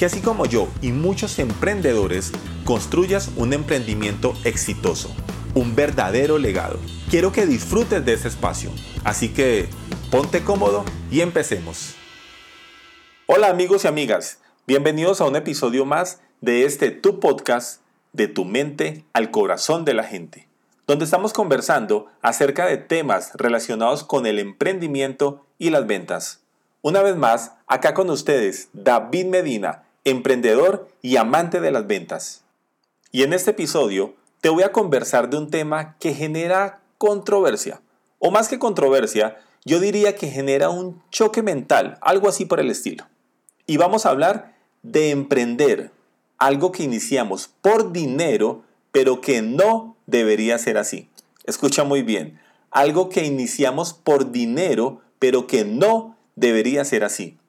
que así como yo y muchos emprendedores construyas un emprendimiento exitoso, un verdadero legado. Quiero que disfrutes de ese espacio, así que ponte cómodo y empecemos. Hola amigos y amigas, bienvenidos a un episodio más de este Tu Podcast, de tu mente al corazón de la gente, donde estamos conversando acerca de temas relacionados con el emprendimiento y las ventas. Una vez más, acá con ustedes, David Medina, emprendedor y amante de las ventas. Y en este episodio te voy a conversar de un tema que genera controversia, o más que controversia, yo diría que genera un choque mental, algo así por el estilo. Y vamos a hablar de emprender, algo que iniciamos por dinero, pero que no debería ser así. Escucha muy bien, algo que iniciamos por dinero, pero que no debería ser así.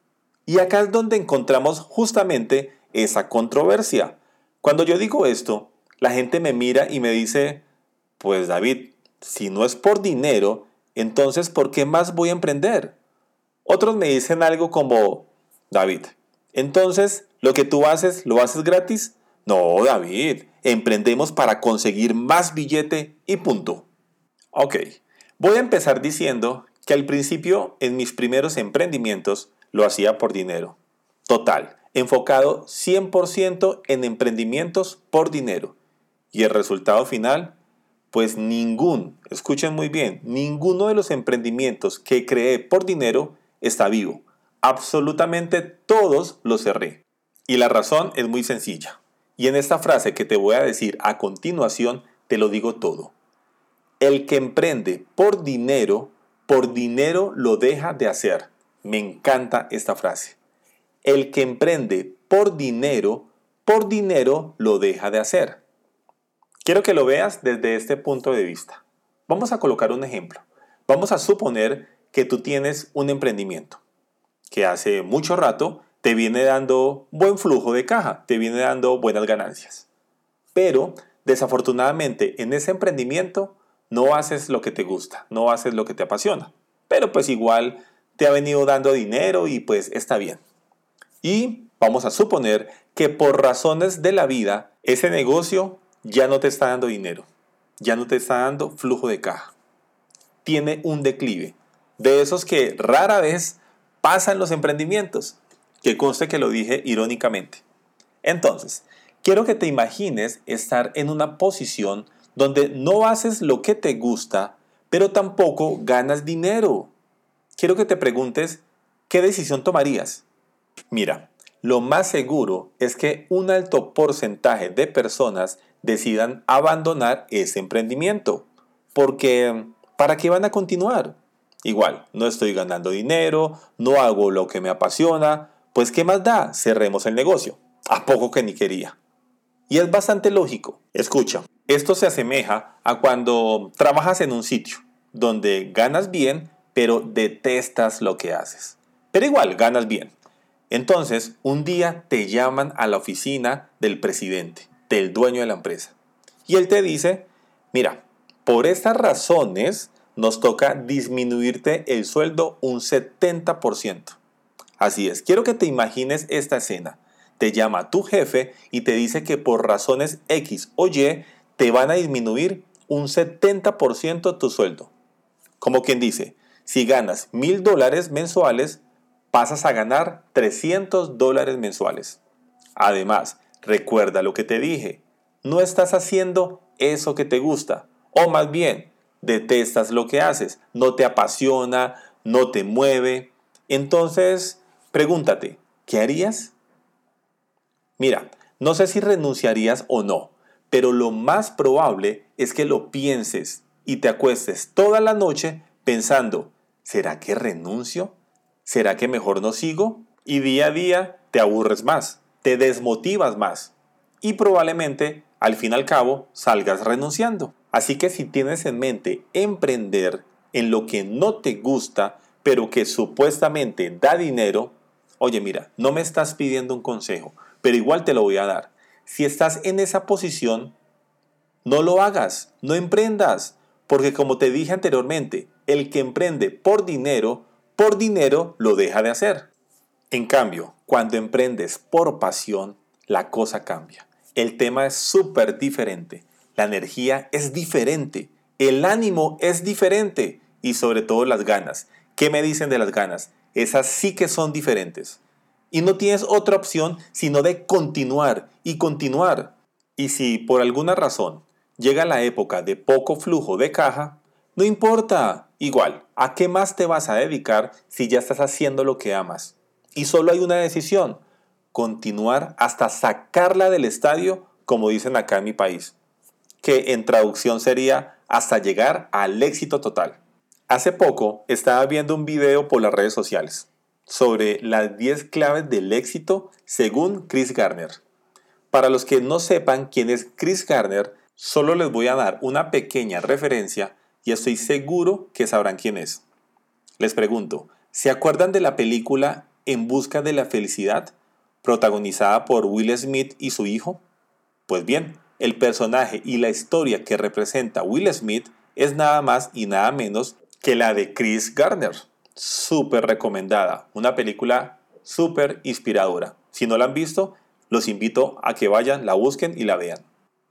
Y acá es donde encontramos justamente esa controversia. Cuando yo digo esto, la gente me mira y me dice, pues David, si no es por dinero, entonces ¿por qué más voy a emprender? Otros me dicen algo como, David, entonces lo que tú haces, ¿lo haces gratis? No, David, emprendemos para conseguir más billete y punto. Ok, voy a empezar diciendo que al principio en mis primeros emprendimientos lo hacía por dinero. Total, enfocado 100% en emprendimientos por dinero. Y el resultado final, pues ningún, escuchen muy bien, ninguno de los emprendimientos que creé por dinero está vivo. Absolutamente todos los cerré. Y la razón es muy sencilla. Y en esta frase que te voy a decir a continuación, te lo digo todo. El que emprende por dinero, por dinero lo deja de hacer. Me encanta esta frase. El que emprende por dinero, por dinero lo deja de hacer. Quiero que lo veas desde este punto de vista. Vamos a colocar un ejemplo. Vamos a suponer que tú tienes un emprendimiento que hace mucho rato te viene dando buen flujo de caja, te viene dando buenas ganancias. Pero desafortunadamente en ese emprendimiento no haces lo que te gusta, no haces lo que te apasiona. Pero pues igual te ha venido dando dinero y pues está bien. Y vamos a suponer que por razones de la vida, ese negocio ya no te está dando dinero, ya no te está dando flujo de caja. Tiene un declive, de esos que rara vez pasan los emprendimientos, que conste que lo dije irónicamente. Entonces, quiero que te imagines estar en una posición donde no haces lo que te gusta, pero tampoco ganas dinero quiero que te preguntes, ¿qué decisión tomarías? Mira, lo más seguro es que un alto porcentaje de personas decidan abandonar ese emprendimiento. Porque, ¿para qué van a continuar? Igual, no estoy ganando dinero, no hago lo que me apasiona, pues ¿qué más da? Cerremos el negocio. A poco que ni quería. Y es bastante lógico. Escucha, esto se asemeja a cuando trabajas en un sitio donde ganas bien, pero detestas lo que haces. Pero igual, ganas bien. Entonces, un día te llaman a la oficina del presidente, del dueño de la empresa. Y él te dice, mira, por estas razones nos toca disminuirte el sueldo un 70%. Así es, quiero que te imagines esta escena. Te llama tu jefe y te dice que por razones X o Y te van a disminuir un 70% tu sueldo. Como quien dice, si ganas mil dólares mensuales, pasas a ganar 300 dólares mensuales. Además, recuerda lo que te dije, no estás haciendo eso que te gusta, o más bien, detestas lo que haces, no te apasiona, no te mueve. Entonces, pregúntate, ¿qué harías? Mira, no sé si renunciarías o no, pero lo más probable es que lo pienses y te acuestes toda la noche pensando, ¿será que renuncio? ¿Será que mejor no sigo? Y día a día te aburres más. te desmotivas más y probablemente al fin y al cabo salgas renunciando. Así que si tienes en mente emprender en lo que no te gusta, pero que supuestamente da dinero, oye mira, no me estás pidiendo un consejo, pero igual te lo voy a dar. Si estás en esa posición, no lo hagas, no emprendas, porque como te dije anteriormente, el que emprende por dinero, por dinero lo deja de hacer. En cambio, cuando emprendes por pasión, la cosa cambia. El tema es súper diferente, la energía es diferente, el ánimo es diferente y sobre todo las ganas. ¿Qué me dicen de las ganas? Esas sí que son diferentes. Y no tienes otra opción sino de continuar y continuar. Y si por alguna razón llega la época de poco flujo de caja, no importa, igual, ¿a qué más te vas a dedicar si ya estás haciendo lo que amas? Y solo hay una decisión, continuar hasta sacarla del estadio, como dicen acá en mi país, que en traducción sería hasta llegar al éxito total. Hace poco estaba viendo un video por las redes sociales sobre las 10 claves del éxito según Chris Garner. Para los que no sepan quién es Chris Garner, solo les voy a dar una pequeña referencia y estoy seguro que sabrán quién es. Les pregunto, ¿se acuerdan de la película En Busca de la Felicidad, protagonizada por Will Smith y su hijo? Pues bien, el personaje y la historia que representa Will Smith es nada más y nada menos que la de Chris Garner. Súper recomendada, una película súper inspiradora. Si no la han visto, los invito a que vayan, la busquen y la vean.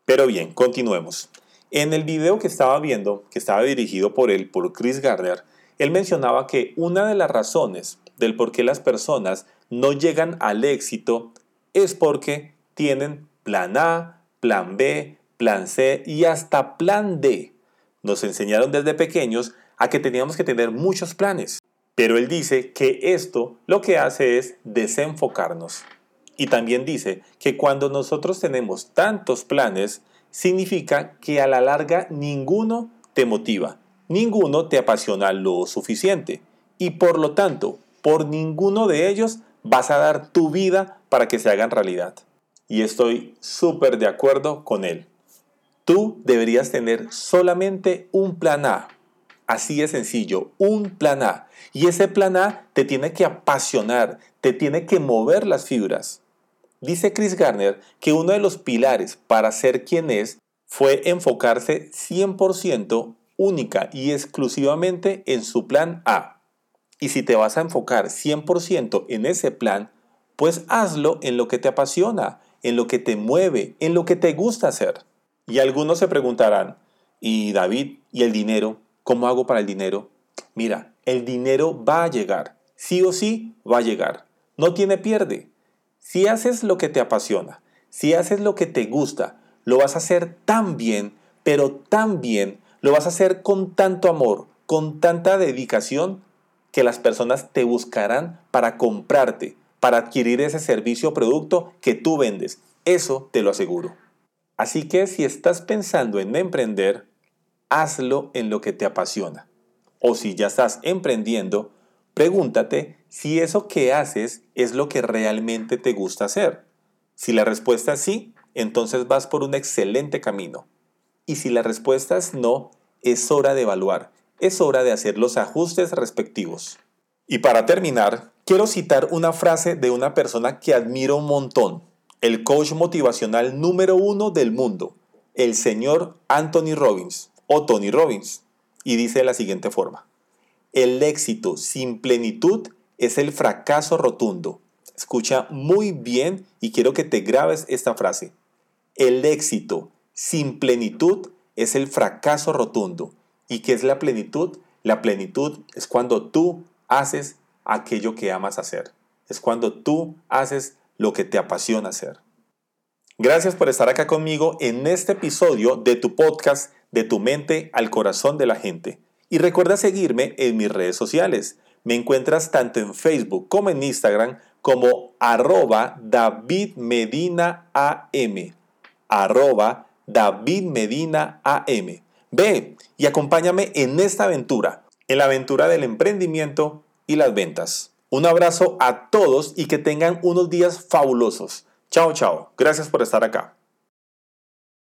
Pero bien, continuemos. En el video que estaba viendo, que estaba dirigido por él, por Chris Gardner, él mencionaba que una de las razones del por qué las personas no llegan al éxito es porque tienen plan A, plan B, plan C y hasta plan D. Nos enseñaron desde pequeños a que teníamos que tener muchos planes. Pero él dice que esto lo que hace es desenfocarnos. Y también dice que cuando nosotros tenemos tantos planes, significa que a la larga ninguno te motiva, ninguno te apasiona lo suficiente y por lo tanto, por ninguno de ellos vas a dar tu vida para que se hagan realidad. Y estoy súper de acuerdo con él. Tú deberías tener solamente un plan A. Así de sencillo, un plan A. Y ese plan A te tiene que apasionar, te tiene que mover las fibras. Dice Chris Garner que uno de los pilares para ser quien es fue enfocarse 100% única y exclusivamente en su plan A. Y si te vas a enfocar 100% en ese plan, pues hazlo en lo que te apasiona, en lo que te mueve, en lo que te gusta hacer. Y algunos se preguntarán, ¿y David, y el dinero? ¿Cómo hago para el dinero? Mira, el dinero va a llegar, sí o sí va a llegar. No tiene pierde. Si haces lo que te apasiona, si haces lo que te gusta, lo vas a hacer tan bien, pero tan bien, lo vas a hacer con tanto amor, con tanta dedicación, que las personas te buscarán para comprarte, para adquirir ese servicio o producto que tú vendes. Eso te lo aseguro. Así que si estás pensando en emprender, hazlo en lo que te apasiona. O si ya estás emprendiendo, Pregúntate si eso que haces es lo que realmente te gusta hacer. Si la respuesta es sí, entonces vas por un excelente camino. Y si la respuesta es no, es hora de evaluar, es hora de hacer los ajustes respectivos. Y para terminar, quiero citar una frase de una persona que admiro un montón, el coach motivacional número uno del mundo, el señor Anthony Robbins o Tony Robbins, y dice de la siguiente forma. El éxito sin plenitud es el fracaso rotundo. Escucha muy bien y quiero que te grabes esta frase. El éxito sin plenitud es el fracaso rotundo. ¿Y qué es la plenitud? La plenitud es cuando tú haces aquello que amas hacer. Es cuando tú haces lo que te apasiona hacer. Gracias por estar acá conmigo en este episodio de tu podcast de tu mente al corazón de la gente. Y recuerda seguirme en mis redes sociales. Me encuentras tanto en Facebook como en Instagram como arroba David Medina AM. Arroba David Medina AM. Ve y acompáñame en esta aventura, en la aventura del emprendimiento y las ventas. Un abrazo a todos y que tengan unos días fabulosos. Chao, chao. Gracias por estar acá.